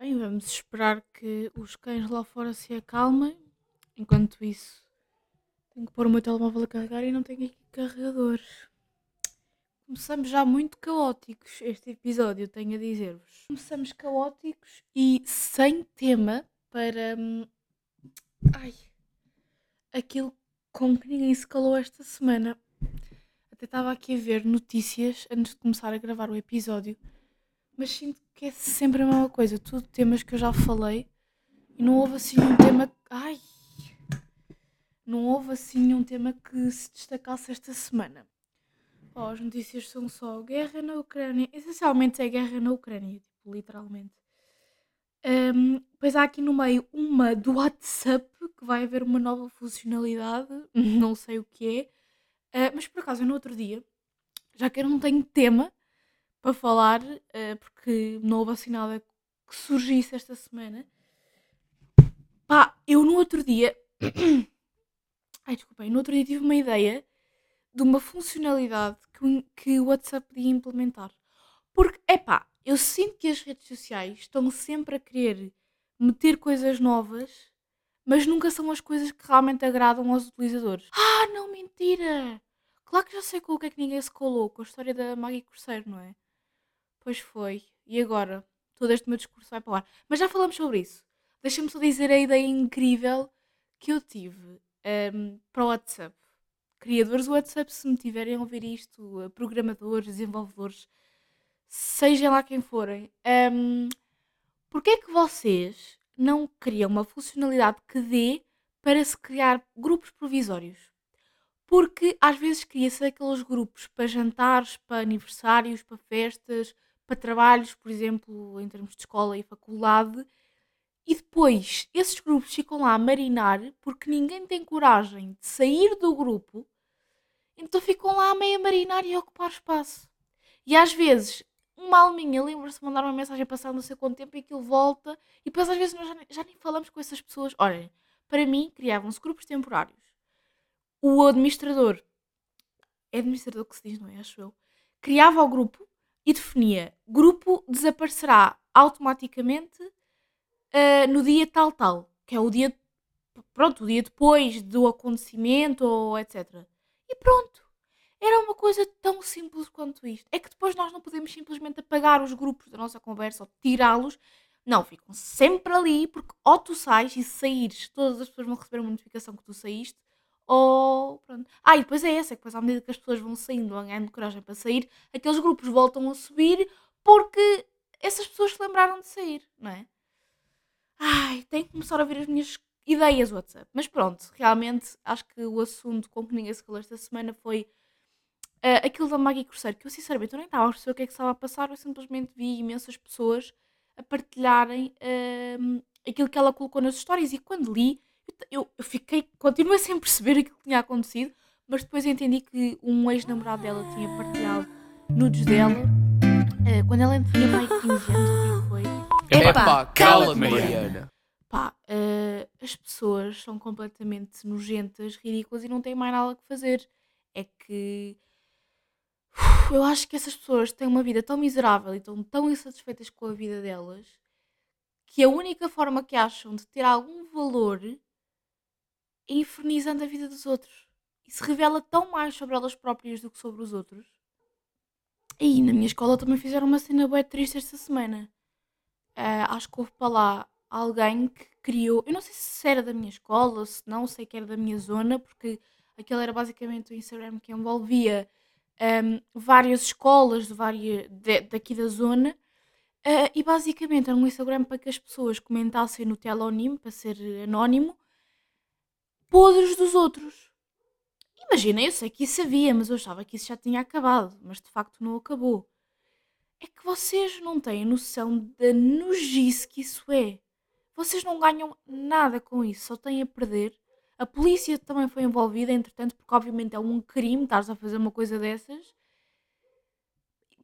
Bem, vamos esperar que os cães lá fora se acalmem. Enquanto isso, tenho que pôr o meu telemóvel a carregar e não tenho aqui carregador. Começamos já muito caóticos este episódio, tenho a dizer-vos. Começamos caóticos e sem tema para. hum, Ai. Aquilo com que ninguém se calou esta semana. Até estava aqui a ver notícias antes de começar a gravar o episódio, mas sinto que é sempre a mesma coisa. Tudo temas que eu já falei e não houve assim um tema. Ai! Não houve assim nenhum tema que se destacasse esta semana. Oh, as notícias são só guerra na Ucrânia. Essencialmente é guerra na Ucrânia, tipo, literalmente. Ahm, depois há aqui no meio uma do WhatsApp que vai haver uma nova funcionalidade, não sei o que é, Ah, mas por acaso no outro dia, já que eu não tenho tema para falar, ah, porque não houve assim nada que surgisse esta semana, pá, eu no outro dia, ai desculpem, no outro dia tive uma ideia de uma funcionalidade que, que o WhatsApp podia implementar. Porque, epá, eu sinto que as redes sociais estão sempre a querer meter coisas novas, mas nunca são as coisas que realmente agradam aos utilizadores. Ah, não, mentira! Claro que já sei com o que é que ninguém se colou, com a história da Maggie Corseiro, não é? Pois foi. E agora? Todo este meu discurso vai para o ar. Mas já falamos sobre isso. Deixa-me só dizer a ideia incrível que eu tive ehm, para o WhatsApp. Criadores do WhatsApp, se me tiverem a ouvir isto, eh, programadores, desenvolvedores, seja lá quem forem, um, porque é que vocês não criam uma funcionalidade que dê para se criar grupos provisórios? Porque às vezes cria-se aqueles grupos para jantares, para aniversários, para festas, para trabalhos, por exemplo, em termos de escola e faculdade, e depois esses grupos ficam lá a marinar porque ninguém tem coragem de sair do grupo, então ficam lá a meio a marinar e a ocupar espaço. E às vezes uma alminha lembra-se de mandar uma mensagem passando não sei quanto tempo e aquilo volta, e depois às vezes nós já, já nem falamos com essas pessoas. Olhem, para mim criavam-se grupos temporários. O administrador, é administrador que se diz, não é? Acho eu. Criava o grupo e definia: grupo desaparecerá automaticamente ah, no dia tal, tal, que é o dia, pronto, o dia depois do acontecimento ou etc. E pronto. Era uma coisa tão simples quanto isto. É que depois nós não podemos simplesmente apagar os grupos da nossa conversa ou tirá-los. Não, ficam sempre ali, porque ou tu sais e saíres, todas as pessoas vão receber uma notificação que tu saíste, ou pronto. Ah, e depois é essa, que depois à medida que as pessoas vão saindo, vão ganhando coragem para sair, aqueles grupos voltam a subir porque essas pessoas se lembraram de sair, não é? Ai, tenho que começar a ver as minhas ideias WhatsApp. Mas pronto, realmente acho que o assunto com que ninguém se calou esta semana foi ah, aquilo da Maggie Cruzeiro, que eu sinceramente eu nem estava a perceber o que é que estava a passar, eu simplesmente vi imensas pessoas a partilharem ahm, aquilo que ela colocou nas histórias e quando li, eu, eu, fiquei, continuei sem perceber aquilo que tinha acontecido, mas depois entendi que um ex-namorado dela tinha partilhado nudes dela ah, quando ela tinha mais de 15 anos, foi? Epá, cala-te, Mariana. Pá, eh, as pessoas são completamente nojentas, ridículas e não têm mais nada que fazer. É que eu acho que essas pessoas têm uma vida tão miserável e estão tão insatisfeitas com a vida delas que a única forma que acham de ter algum valor infernizando a vida dos outros. E se revela tão mais sobre elas próprias do que sobre os outros. E na minha escola também fizeram uma cena bem triste esta semana. Ah, acho que houve para lá alguém que criou. Eu não sei se era da minha escola, se não, sei que era da minha zona, porque aquele era basicamente o Instagram que envolvia ahm, várias escolas de várias, de- daqui da zona. Ah, e basicamente era um Instagram para que as pessoas comentassem no telonim, para ser anónimo, podres dos outros. Imagina, eu sei que isso havia, mas eu achava que isso já tinha acabado, mas de facto não acabou é que vocês não têm noção da nojice que isso é. Vocês não ganham nada com isso, só têm a perder. A polícia também foi envolvida, entretanto, porque obviamente é um crime estares a fazer uma coisa dessas.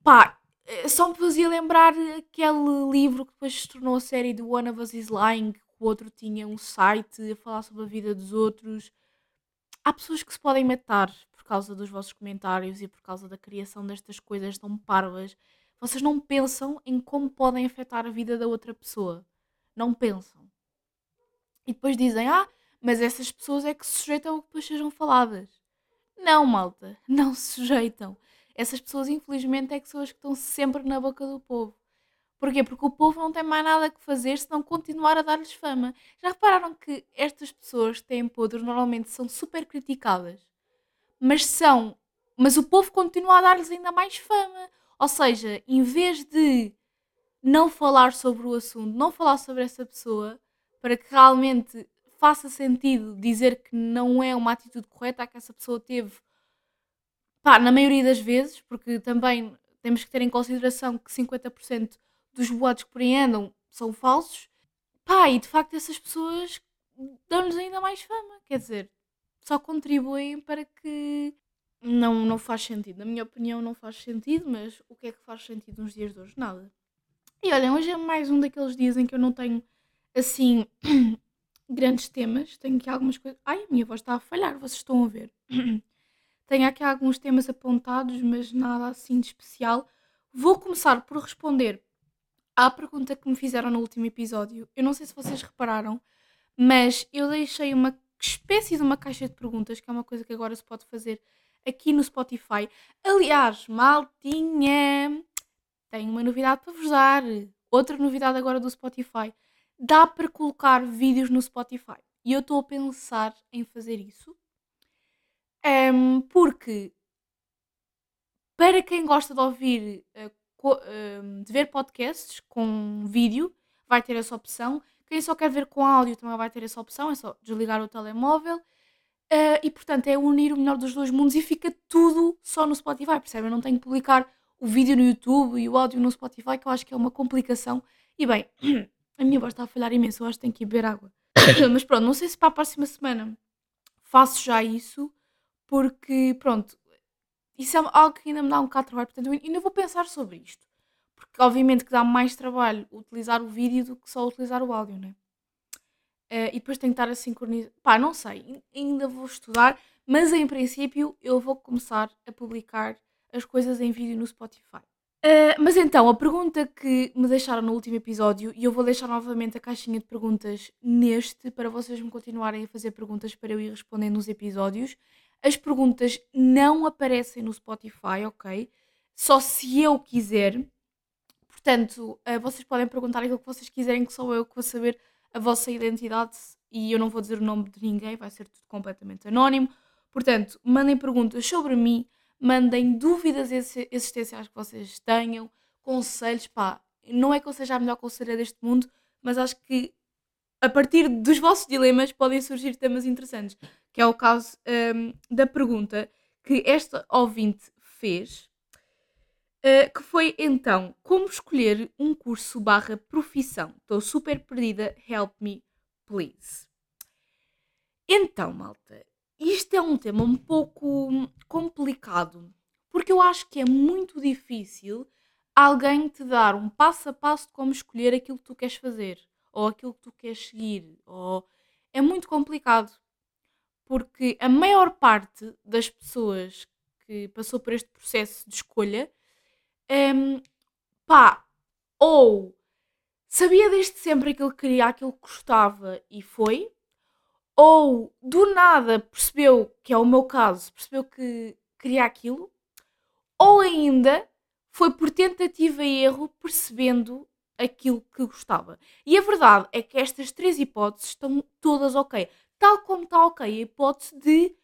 Pá, eh, só me fazia lembrar aquele livro que depois se tornou a série do One of Us is Lying, o outro tinha um site a falar sobre a vida dos outros. Há pessoas que se podem matar por causa dos vossos comentários e por causa da criação destas coisas tão parvas Vocês não pensam em como podem afetar a vida da outra pessoa. Não pensam. E depois dizem, ah, mas essas pessoas é que se sujeitam a que depois sejam faladas. Não, malta, não se sujeitam. Essas pessoas, infelizmente, é que são as que estão sempre na boca do povo. Porquê? Porque o povo não tem mais nada que fazer senão continuar a dar-lhes fama. Já repararam que estas pessoas que têm podres normalmente são super criticadas, mas são. Mas o povo continua a dar-lhes ainda mais fama. Ou seja, em vez de não falar sobre o assunto, não falar sobre essa pessoa, para que realmente faça sentido dizer que não é uma atitude correta que essa pessoa teve, pá, na maioria das vezes, porque também temos que ter em consideração que 50% dos boatos que por aí andam são falsos, pá, e de facto essas pessoas dão-lhes ainda mais fama, quer dizer, só contribuem para que não, não faz sentido. Na minha opinião, não faz sentido, mas o que é que faz sentido nos dias de hoje? Nada. E olhem, hoje é mais um daqueles dias em que eu não tenho assim grandes temas. Tenho aqui algumas coisas. Ai, a minha voz está a falhar, vocês estão a ver. tenho aqui alguns temas apontados, mas nada assim de especial. Vou começar por responder à pergunta que me fizeram no último episódio. Eu não sei se vocês repararam, mas eu deixei uma espécie de uma caixa de perguntas, que é uma coisa que agora se pode fazer aqui no Spotify. Aliás, maltinha, tenho uma novidade para vos dar. Outra novidade agora do Spotify. Dá para colocar vídeos no Spotify. E eu estou a pensar em fazer isso. Um, porque para quem gosta de ouvir uh, de ver podcasts com vídeo, vai ter essa opção. Quem só quer ver com áudio também vai ter essa opção, é só desligar o telemóvel. Uh, e portanto é unir o melhor dos dois mundos e fica tudo só no Spotify, percebem? Eu não tenho que publicar o vídeo no YouTube e o áudio no Spotify, que eu acho que é uma complicação. E bem, a minha voz está a falhar imenso, eu acho que tenho que ir beber água. Mas pronto, não sei se para a próxima semana faço já isso, porque pronto, isso é algo que ainda me dá um bocado de trabalho, portanto eu ainda vou pensar sobre isto. Porque obviamente que dá mais trabalho utilizar o vídeo do que só utilizar o áudio, né? Uh, e depois estar a sincronizar. Pá, não sei, ainda vou estudar, mas em princípio eu vou começar a publicar as coisas em vídeo no Spotify. Uh, mas então, a pergunta que me deixaram no último episódio, e eu vou deixar novamente a caixinha de perguntas neste, para vocês me continuarem a fazer perguntas para eu ir respondendo nos episódios, as perguntas não aparecem no Spotify, ok? Só se eu quiser. Portanto, uh, vocês podem perguntar aquilo que vocês quiserem, que sou eu que vou saber a vossa identidade e eu não vou dizer o nome de ninguém, vai ser tudo completamente anónimo. Portanto, mandem perguntas sobre mim, mandem dúvidas existenciais que vocês tenham, conselhos, pá. Não é que eu seja a melhor conselheira deste mundo, mas acho que a partir dos vossos dilemas podem surgir temas interessantes que é o caso um, da pergunta que esta ouvinte fez, uh, que foi então, como escolher um curso barra profissão? Estou super perdida, help me, please. Então, malta, isto é um tema um pouco complicado, porque eu acho que é muito difícil alguém te dar um passo a passo de como escolher aquilo que tu queres fazer, ou aquilo que tu queres seguir, ou... É muito complicado porque a maior parte das pessoas que passou por este processo de escolha, um, pá, ou sabia desde sempre aquilo que queria, aquilo que gostava e foi, ou do nada percebeu, que é o meu caso, percebeu que queria aquilo, ou ainda foi por tentativa e erro percebendo aquilo que gostava. E a verdade é que estas três hipóteses estão todas ok tal como está ok a hipótese de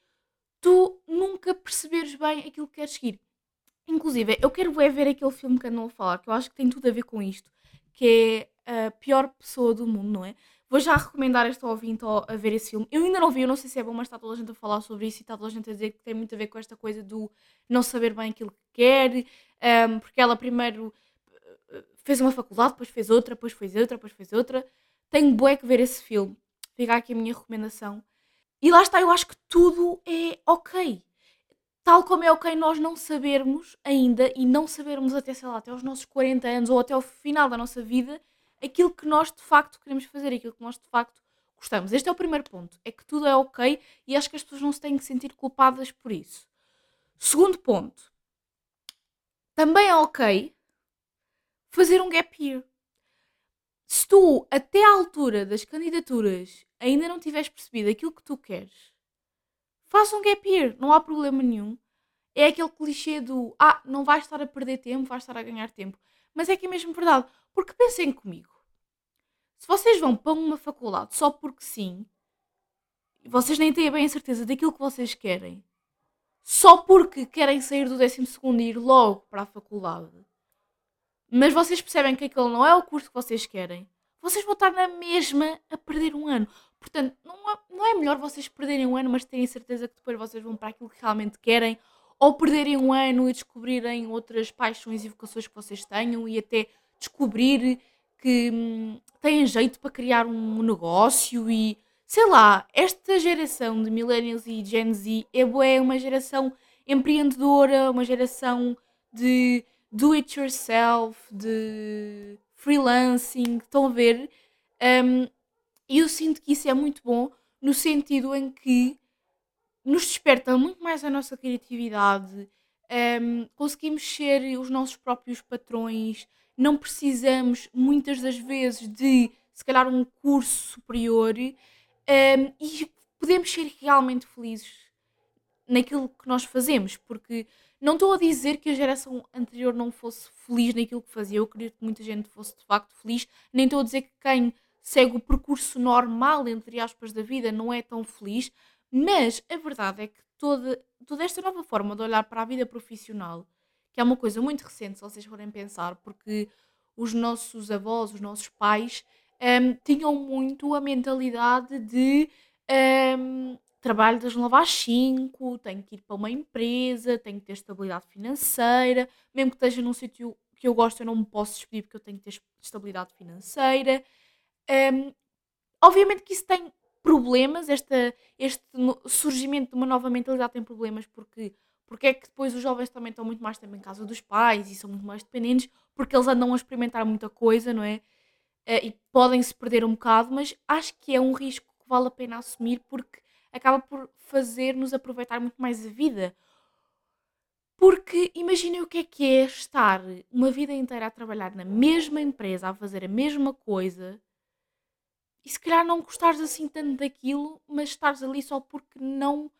tu nunca perceberes bem aquilo que queres seguir. Inclusive, eu quero ver aquele filme que andam a falar, que eu acho que tem tudo a ver com isto, que é a pior pessoa do mundo, não é? Vou já recomendar esta ouvinte a ver esse filme. Eu ainda não vi, eu não sei se é bom, mas está toda a gente a falar sobre isso e está toda a gente a dizer que tem muito a ver com esta coisa do não saber bem aquilo que quer, um, porque ela primeiro eh, fez uma faculdade, depois fez outra, depois fez outra, depois fez outra. Tenho bué que ver esse filme. Fica aqui a minha recomendação. E lá está, eu acho que tudo é ok. Tal como é ok nós não sabermos ainda e não sabermos até, sei lá, até os nossos 40 anos ou até o final da nossa vida aquilo que nós de facto queremos fazer, aquilo que nós de facto gostamos. Este é o primeiro ponto, é que tudo é ok e acho que as pessoas não se têm que sentir culpadas por isso. Segundo ponto, também é ok fazer um gap year. Se tu, até à altura das candidaturas, ainda não tiveres percebido aquilo que tu queres, faça um gap year, não há problema nenhum. É aquele clichê do ah, não vais estar a perder tempo, vais estar a ganhar tempo. Mas é que é mesmo verdade. Porque pensem comigo. Se vocês vão para uma faculdade só porque sim, vocês nem têm bem a certeza daquilo que vocês querem, só porque querem sair do 12 e ir logo para a faculdade, mas vocês percebem que aquele não é o curso que vocês querem, vocês vão estar na mesma a perder um ano. Portanto, não é, não é melhor vocês perderem um ano, mas terem certeza que depois vocês vão para aquilo que realmente querem, ou perderem um ano e descobrirem outras paixões e vocações que vocês tenham e até descobrir que hum, têm jeito para criar um negócio e sei lá, esta geração de millennials e Gen Z é uma geração empreendedora, uma geração de do it yourself, de freelancing, estão a ver? Um, eu sinto que isso é muito bom no sentido em que nos desperta muito mais a nossa criatividade, um, conseguimos ser os nossos próprios patrões, não precisamos muitas das vezes de se calhar um curso superior. Um, e podemos ser realmente felizes naquilo que nós fazemos, porque não estou a dizer que a geração anterior não fosse feliz naquilo que fazia, eu acredito que muita gente fosse de facto feliz, nem estou a dizer que quem segue o percurso normal, entre aspas, da vida não é tão feliz, mas a verdade é que toda, toda esta nova forma de olhar para a vida profissional, que é uma coisa muito recente, se vocês forem pensar, porque os nossos avós, os nossos pais, um, tinham muito a mentalidade de um, trabalho das 9 às 5, tenho que ir para uma empresa, tenho que ter estabilidade financeira, mesmo que esteja num sítio que eu gosto, eu não me posso despedir porque eu tenho que ter estabilidade financeira. Um, obviamente que isso tem problemas, esta, este surgimento de uma nova mentalidade tem problemas porque porque é que depois os jovens também estão muito mais tempo em casa dos pais e são muito mais dependentes porque eles andam a experimentar muita coisa, não é? Uh, e podem se perder um bocado, mas acho que é um risco que vale a pena assumir porque acaba por fazer-nos aproveitar muito mais a vida. Porque imaginem o que é que é estar uma vida inteira a trabalhar na mesma empresa, a fazer a mesma coisa, e se calhar não gostares assim tanto daquilo, mas estares ali só porque não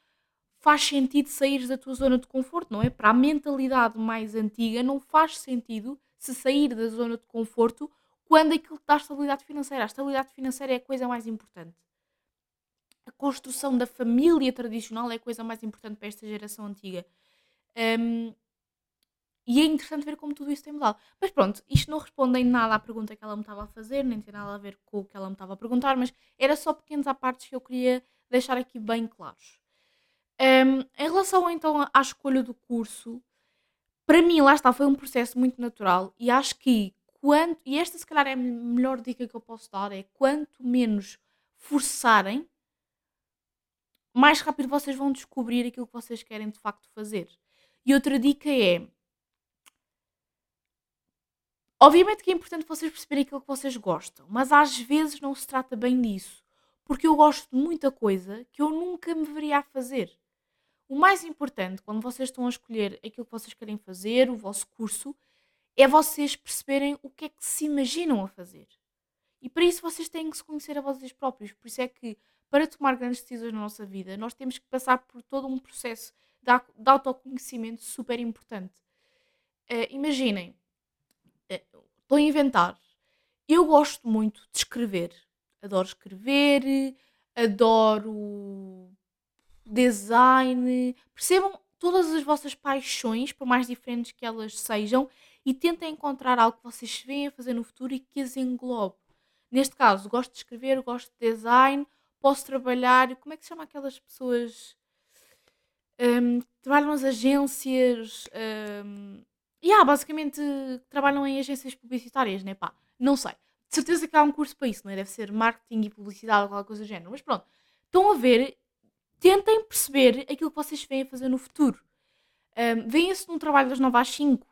faz sentido sair da tua zona de conforto, não é? Para a mentalidade mais antiga, não faz sentido se sair da zona de conforto quando aquilo te dá estabilidade financeira. A estabilidade financeira é a coisa mais importante. A construção da família tradicional é a coisa mais importante para esta geração antiga. Um, e é interessante ver como tudo isso tem mudado. Mas pronto, isto não responde em nada à pergunta que ela me estava a fazer, nem tem nada a ver com o que ela me estava a perguntar, mas era só pequenos apartes que eu queria deixar aqui bem claros. Um, em relação então à escolha do curso, para mim, lá está, foi um processo muito natural e acho que quanto, e esta se calhar é a melhor dica que eu posso dar, é quanto menos forçarem, mais rápido vocês vão descobrir aquilo que vocês querem de facto fazer. E outra dica é. Obviamente que é importante vocês perceberem aquilo que vocês gostam, mas às vezes não se trata bem disso. Porque eu gosto de muita coisa que eu nunca me veria a fazer. O mais importante quando vocês estão a escolher aquilo que vocês querem fazer, o vosso curso, é vocês perceberem o que é que se imaginam a fazer. E para isso vocês têm que se conhecer a vocês próprios. Por isso é que, para tomar grandes decisões na nossa vida, nós temos que passar por todo um processo de, autoconhecimento super importante. Uh, imaginem, uh, estou a inventar. Eu gosto muito de escrever. Adoro escrever, adoro design. Percebam todas as vossas paixões, por mais diferentes que elas sejam, e tentem encontrar algo que vocês se a fazer no futuro e que as englobe. Neste caso, gosto de escrever, gosto de design, posso trabalhar. Como é que se chama aquelas pessoas um, que trabalham nas agências? Um, e yeah, basicamente trabalham em agências publicitárias, né? Pá, não sei. De certeza que há um curso para isso, não é? Deve ser marketing e publicidade ou qualquer coisa do género. Mas pronto, estão a ver tentem perceber aquilo que vocês vêm a fazer no futuro. Um, Vêem-se num trabalho das 9 às 5?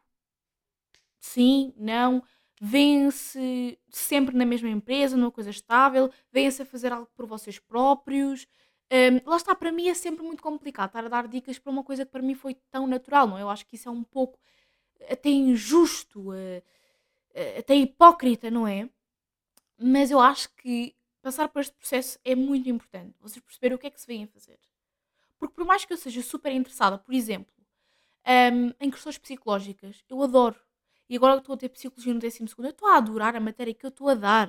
Sim, não. Vêem-se sempre na mesma empresa, numa coisa estável? Vêem-se a fazer algo por vocês próprios? Um, lá está, para mim é sempre muito complicado estar a dar dicas para uma coisa que para mim foi tão natural, não é? Eu acho que isso é um pouco até injusto. Uh, eh, até hipócrita, não é? Mas eu acho que passar por este processo é muito importante. Vocês perceberem o que é que se vêm a fazer. Porque por mais que eu seja super interessada, por exemplo, um, em questões psicológicas, eu adoro. E agora que estou a ter psicologia no 12 eu estou a adorar a matéria que eu estou a dar.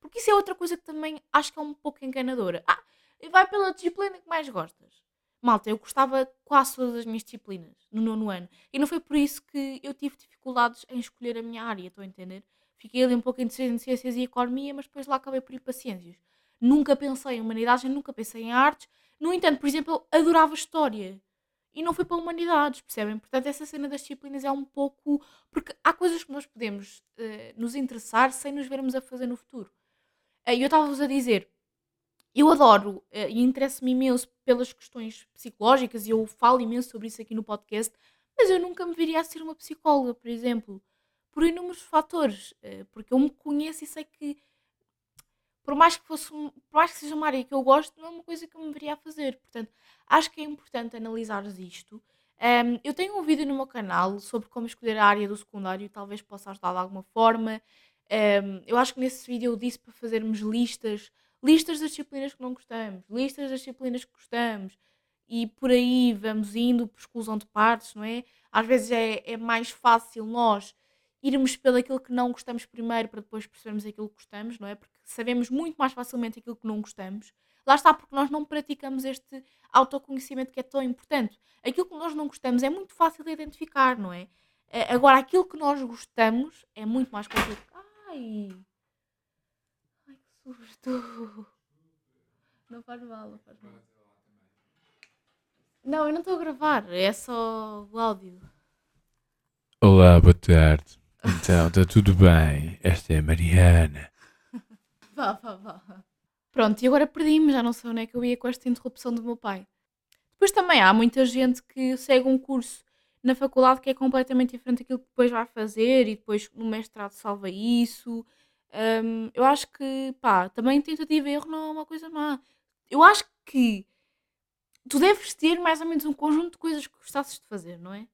Porque isso é outra coisa que também acho que é um pouco enganadora. Ah, vai pela disciplina que mais gostas. Malta, eu gostava quase todas as minhas disciplinas no nono ano. E não foi por isso que eu tive dificuldades em escolher a minha área, estou a entender? Fiquei ali um pouco em ciências e economia, mas depois lá acabei por ir para ciências. Nunca pensei em humanidades, nunca pensei em artes. No entanto, por exemplo, eu adorava história. E não fui para humanidades, percebem? Portanto, essa cena das disciplinas é um pouco. Porque há coisas que nós podemos uh, nos interessar sem nos vermos a fazer no futuro. Uh, e uh, eu estava-vos a dizer, eu adoro uh, e interesso-me imenso pelas questões psicológicas e eu falo imenso sobre isso aqui no podcast, mas eu nunca me viria a ser uma psicóloga, por exemplo por inúmeros fatores, eh, porque eu me conheço e sei que por mais que fosse por mais que seja uma área que eu gosto, não é uma coisa que eu me viria a fazer. Portanto, acho que é importante analisar isto. Um, eu tenho um vídeo no meu canal sobre como escolher a área do secundário talvez possa ajudar de alguma forma. Um, eu acho que nesse vídeo eu disse para fazermos listas, listas das disciplinas que não gostamos, listas das disciplinas que gostamos, e por aí vamos indo por exclusão de partes, não é? Às vezes é, é mais fácil nós irmos pelo aquilo que não gostamos primeiro para depois percebermos aquilo que gostamos, não é? Porque sabemos muito mais facilmente aquilo que não gostamos. Lá está, porque nós não praticamos este autoconhecimento que é tão importante. Aquilo que nós não gostamos é muito fácil de identificar, não é? Eh, agora, aquilo que nós gostamos é muito mais complicado. Ai! Ai, que susto! Não faz mal, não faz mal. Não, eu não estou a gravar, é só o áudio. Olá, boa tarde. Então, está tudo bem. Esta é a Mariana. Vá, vá, vá. Pronto, e agora perdi-me, já não sei onde é que eu ia com esta interrupção do meu pai. Depois também há muita gente que segue um curso na faculdade que é completamente diferente daquilo que depois vai fazer e depois no mestrado salva isso. Um, eu acho que, pá, também tentativa e erro não é uma coisa má. Eu acho que tu deves ter mais ou menos um conjunto de coisas que gostasses de fazer, não é?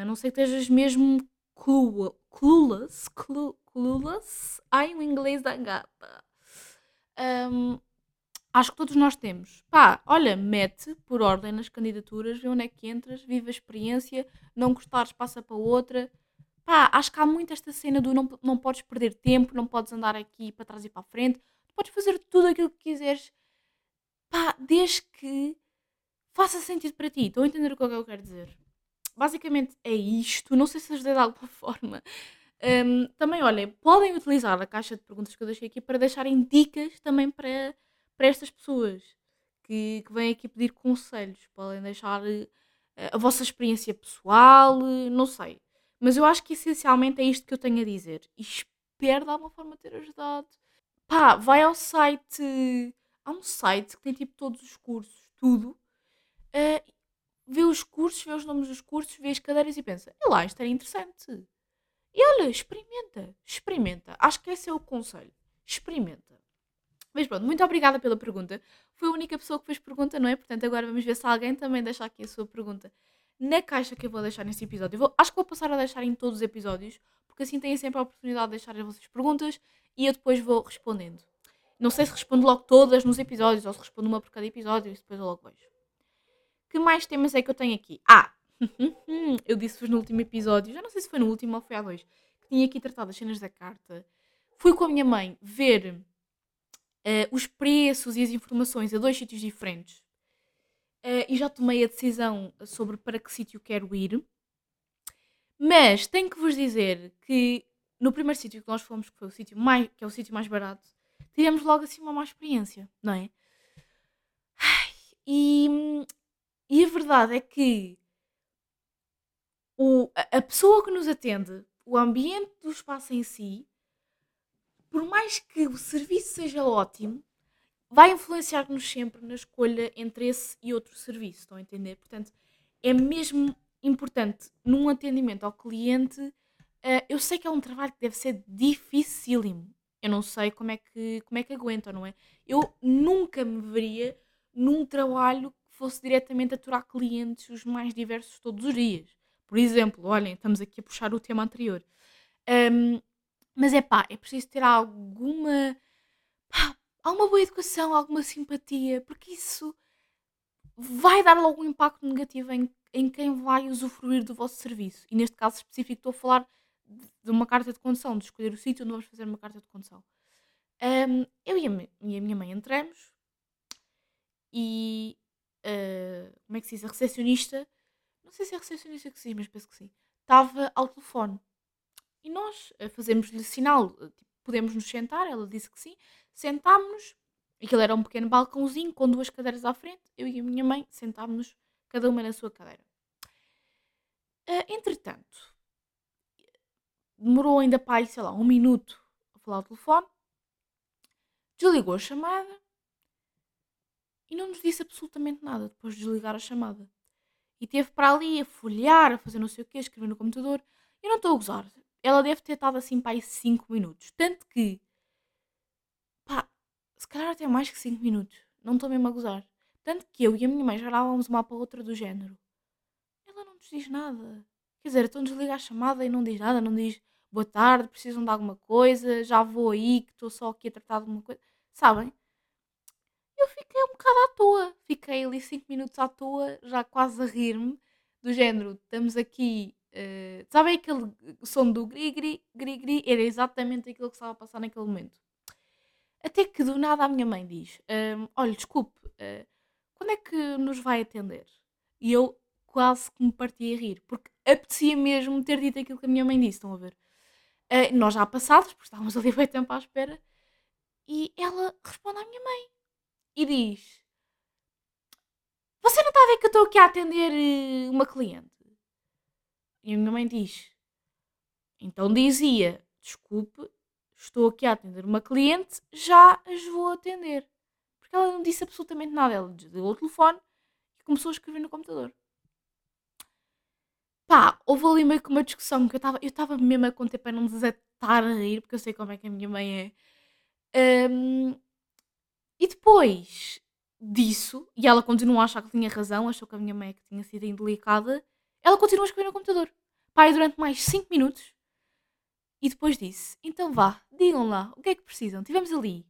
A não ser que estejas mesmo clueless, clueless, ai o inglês da gata. Um, acho que todos nós temos. Pá, olha, mete por ordem nas candidaturas, vê onde é que entras, vive a experiência, não gostares, passa para outra. Pá, acho que há muito esta cena do não, não podes perder tempo, não podes andar aqui para trás e para a frente, podes fazer tudo aquilo que quiseres, pá, desde que faça sentido para ti. Estou a entender o que é que eu quero dizer basicamente é isto. Não sei se ajudei de alguma forma. Um, também, olhem, podem utilizar a caixa de perguntas que eu deixei aqui para deixarem dicas também para, para estas pessoas que, que vêm aqui pedir conselhos. Podem deixar uh, a vossa experiência pessoal, uh, não sei. Mas eu acho que essencialmente é isto que eu tenho a dizer. E espero de alguma forma ter ajudado. Pá, vai ao site. Há um site que tem tipo todos os cursos, tudo. Uh, vê os cursos, vê os nomes dos cursos, vê as cadeiras e pensa: é lá, isto era interessante. E olha, experimenta, experimenta. Acho que esse é o conselho. Experimenta. Mas pronto, muito obrigada pela pergunta. Foi a única pessoa que fez pergunta, não é? Portanto, agora vamos ver se alguém também deixa aqui a sua pergunta na caixa que eu vou deixar nesse episódio. Vou, acho que vou passar a deixar em todos os episódios, porque assim têm sempre a oportunidade de deixar as vossas perguntas e eu depois vou respondendo. Não sei se respondo logo todas nos episódios ou se respondo uma por cada episódio, isso depois eu logo vejo. Que mais temas é que eu tenho aqui? Ah, eu disse-vos no último episódio, já não sei se foi no último ou foi há dois, que tinha aqui tratado as cenas da carta. Fui com a minha mãe ver uh, os preços e as informações a dois sítios diferentes uh, e já tomei a decisão sobre para que sítio quero ir. Mas tenho que vos dizer que no primeiro sítio que nós fomos, que foi o sítio mais, que é o sítio mais barato, tivemos logo assim uma má experiência, não é? E e a verdade é que o, a pessoa que nos atende, o ambiente do espaço em si, por mais que o serviço seja ótimo, vai influenciar-nos sempre na escolha entre esse e outro serviço. Estão a entender? Portanto, é mesmo importante num atendimento ao cliente. Uh, eu sei que é um trabalho que deve ser dificílimo. Eu não sei como é que, como é que aguentam, não é? Eu nunca me veria num trabalho fosse diretamente aturar clientes os mais diversos todos os dias. Por exemplo, olhem, estamos aqui a puxar o tema anterior. Um, Mas é pá, é preciso ter alguma. Pá, alguma boa educação, alguma simpatia, porque isso vai dar logo um impacto negativo em, em quem vai usufruir do vosso serviço. E neste caso específico estou a falar de uma carta de condução, de escolher o sítio onde vamos fazer uma carta de condução. Um, eu e a, e a, minha mãe entramos e uh, como é que se diz? A recepcionista, não sei se é recepcionista que diz, mas penso que sim, estava ao telefone. E nós uh, fazemos-lhe sinal, uh, tipo, podemos nos sentar, ela disse que sim, sentámos-nos, aquilo era um pequeno balcãozinho com duas cadeiras à frente, eu e a minha mãe sentámos-nos cada uma na sua cadeira. entretanto, demorou ainda para aí, sei lá, um minuto a falar ao telefone desligou a chamada e não nos disse absolutamente nada depois de desligar a chamada. E teve para ali a folhear, a fazer não sei o quê, a escrever no computador. Eu não estou a gozar. Ela deve ter estado assim para aí 5 minutos. Tanto que, pá, se calhar até mais que 5 minutos. Não estou mesmo a gozar. Tanto que eu e a minha mãe já olhávamos uma para outra do género. Ela não nos diz nada. Quer dizer, então desliga a chamada e não diz nada, não diz boa tarde, precisam de alguma coisa, já vou aí, que estou só aqui a tratar de alguma coisa. Sabem? Eu fiquei um bocado à toa. Fiquei ali 5 minutos à toa, já quase a rir-me, do género, estamos aqui. Uh, sabem aquele som do gri-gri, gri-gri? Era exatamente aquilo que estava a passar naquele momento. Até que do nada a minha mãe diz: um, Olha, desculpe, uh, quando é que nos vai atender? E eu quase que me parti a rir, porque apetecia mesmo ter dito aquilo que a minha mãe disse, estão a ver? Uh, nós já passados, porque estávamos ali bem tempo à espera, e ela responde à minha mãe e diz: Você não está a ver que eu estou aqui a atender eh, uma cliente? E a minha mãe diz: Então dizia: Desculpe, estou aqui a atender uma cliente, já as vou atender. Porque ela não disse absolutamente nada. Ela desligou o telefone e começou a escrever no computador. Pá, houve ali meio que uma discussão que eu estava eu estava mesmo a conter para não desatar a rir, porque eu sei como é que a minha mãe é. Um, e depois disso, e ela continua a achar que tinha razão, achou que a minha mãe é que tinha sido indelicada, ela continua a escrever no computador. Pá, durante mais 5 minutos. E depois disse: Então vá, digam lá, o que é que precisam? Tivemos ali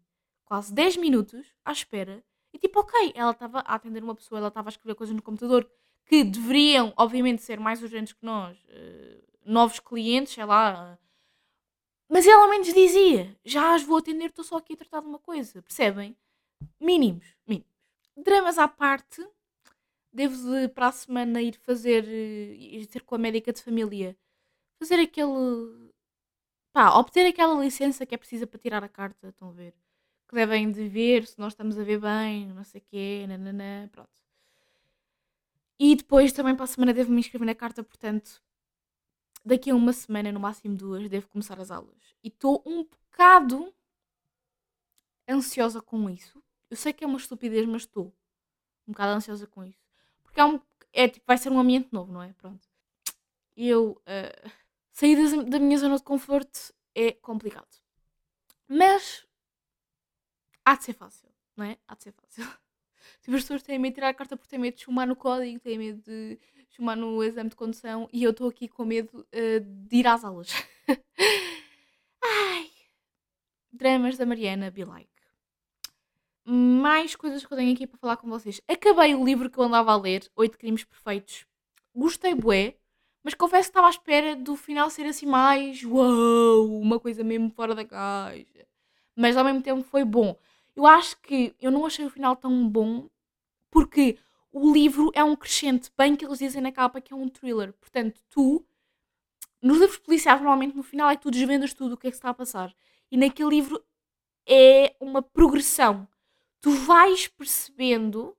quase 10 minutos à espera. E tipo, ok, ela estava a atender uma pessoa, ela estava a escrever coisas no computador que deveriam, obviamente, ser mais urgentes que nós, uh, novos clientes, sei lá. Mas ela ao menos dizia: já as vou atender, estou só aqui a tratar de uma coisa, percebem? Mínimos, mínimos. Dramas à parte, devo de para a semana ir fazer, eh, ir ter com a médica de família, fazer aquele. pá, obter aquela licença que é precisa para tirar a carta, estão a ver? Que devem de ver se nós estamos a ver bem, não sei o quê, nananã, pronto. E depois também para a semana devo me inscrever na carta, portanto, daqui a uma semana, no máximo duas, devo começar as aulas. E estou um bocado ansiosa com isso. Eu sei que é uma estupidez, mas estou um bocado ansiosa com isso. Porque é, um, é tipo, vai ser um ambiente novo, não é? Pronto. Eu uh, sair da minha zona de conforto é complicado. Mas há de ser fácil, não é? Há de ser fácil. Tipo, as pessoas têm medo de tirar a carta porque têm medo de chumar no código, têm medo de chumar no exame de condução e eu estou aqui com medo uh, de ir às aulas. Ai. Dramas da Mariana Be Like. Mais coisas que eu tenho aqui para falar com vocês. Acabei o livro que eu andava a ler, Oito Crimes Perfeitos. Gostei bué, mas confesso que estava à espera do final ser assim mais uau, uma coisa mesmo fora da caixa. Mas ao mesmo tempo foi bom. Eu acho que eu não achei o final tão bom porque o livro é um crescente, bem que eles dizem na capa que é um thriller. Portanto, tu, nos livros policiais, normalmente no final é que tu desvendas tudo o que é que se está a passar. E naquele livro é uma progressão. Tu vais percebendo,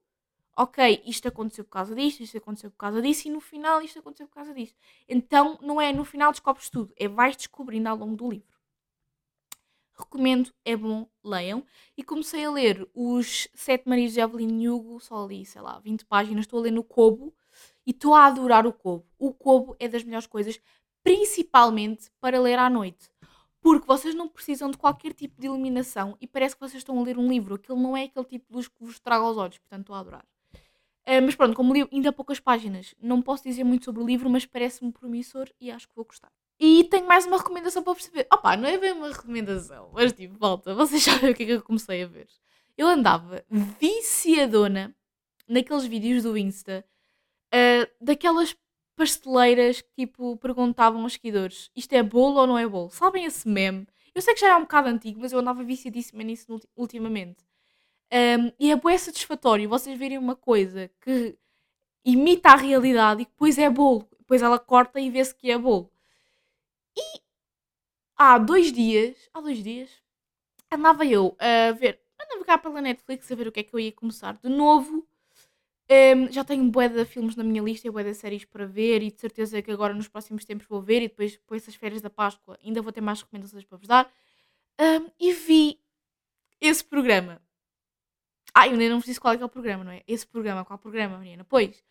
ok, isto aconteceu por causa disto, isto aconteceu por causa disso, e no final isto aconteceu por causa disso. Então, não é no final descobres tudo, é vais descobrindo ao longo do livro recomendo, é bom, leiam. E comecei a ler os Sete Maridos de Evelyn Hugo, só ali, sei lá, 20 páginas, estou a ler no Kobo e estou a adorar o Kobo. O Kobo é das melhores coisas, principalmente para ler à noite. Porque vocês não precisam de qualquer tipo de iluminação e parece que vocês estão a ler um livro. Aquilo não é aquele tipo de luz que vos traga aos olhos, portanto estou a adorar. Uh, mas pronto, como li ainda há poucas páginas, não posso dizer muito sobre o livro, mas parece-me promissor e acho que vou gostar. E tenho mais uma recomendação para perceber. Opa, não é bem uma recomendação, mas tipo, volta, vocês sabem o que é que eu comecei a ver. Eu andava viciadona naqueles vídeos do Insta uh, daquelas pasteleiras que tipo perguntavam aos seguidores isto é bolo ou não é bolo? Sabem esse meme? Eu sei que já é um bocado antigo, mas eu andava viciadíssima nisso ultimamente. Um, e é bem satisfatório vocês verem uma coisa que imita a realidade e depois é bolo. Depois ela corta e vê-se que é bolo. E há dois dias, há dois dias, andava eu a ver, a navegar pela Netflix a ver o que é que eu ia começar de novo. Um, já tenho bué de filmes na minha lista e bué de séries para ver e de certeza que agora nos próximos tempos vou ver e depois, depois essas férias da Páscoa ainda vou ter mais recomendações para vos dar. Um, e vi esse programa. Ah, eu ainda não vos disse qual é que é o programa, não é? Esse programa, qual programa, Mariana? Pois,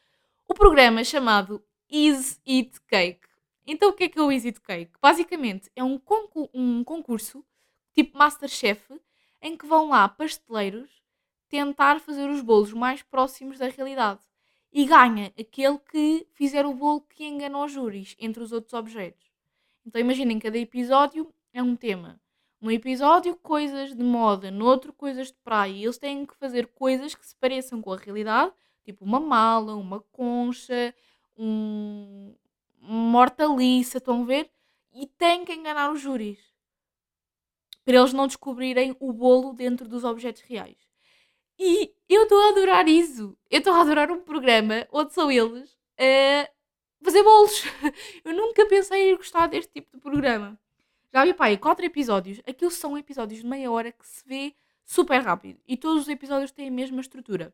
o programa chamado Is It Cake. Então o que é que é o Is It Cake? Basicamente é um, concur um concurso, tipo Masterchef, em que vão lá pasteleiros tentar fazer os bolos mais próximos da realidade. E ganha aquele que fizer o bolo que engana os júris, entre os outros objetos. Então imaginem, cada episódio é um tema. Um episódio, coisas de moda, no outro, coisas de praia. E eles têm que fazer coisas que se pareçam com a realidade, tipo uma mala, uma concha, um, uma hortaliça, estão a ver? E têm que enganar os júris. Para eles não descobrirem o bolo dentro dos objetos reais. E eu estou a adorar isso. Eu estou a adorar um programa onde são eles a fazer bolos. Eu nunca pensei em gostar deste tipo de programa. Já vi, pai, quatro episódios. Aquilo são episódios de meia hora que se vê super rápido. E todos os episódios têm a mesma estrutura.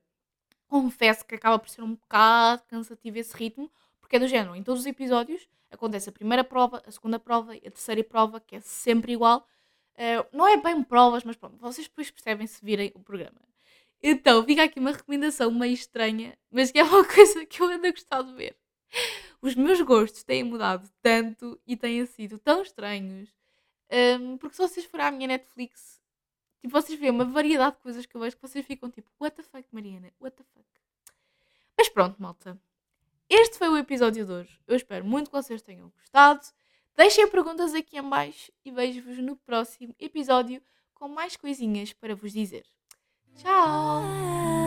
Confesso que acaba por ser um bocado cansativo esse ritmo, porque é do género. Em todos os episódios acontece a primeira prova, a segunda prova e a terceira prova, que é sempre igual. Uh, não é bem provas, mas pronto, vocês depois percebem se virem o programa. Então, fica aqui uma recomendação meio estranha, mas que é uma coisa que eu ando a gostar de ver. Os meus gostos têm mudado tanto e têm sido tão estranhos. Um, porque se vocês forem à minha Netflix, tipo, vocês veem uma variedade de coisas que eu vejo que vocês ficam tipo, what the fuck, Mariana? What the fuck? Mas pronto, malta. Este foi o episódio de hoje. Eu espero muito que vocês tenham gostado. Deixem perguntas aqui em baixo e vejo-vos no próximo episódio com mais coisinhas para vos dizer. Tchau!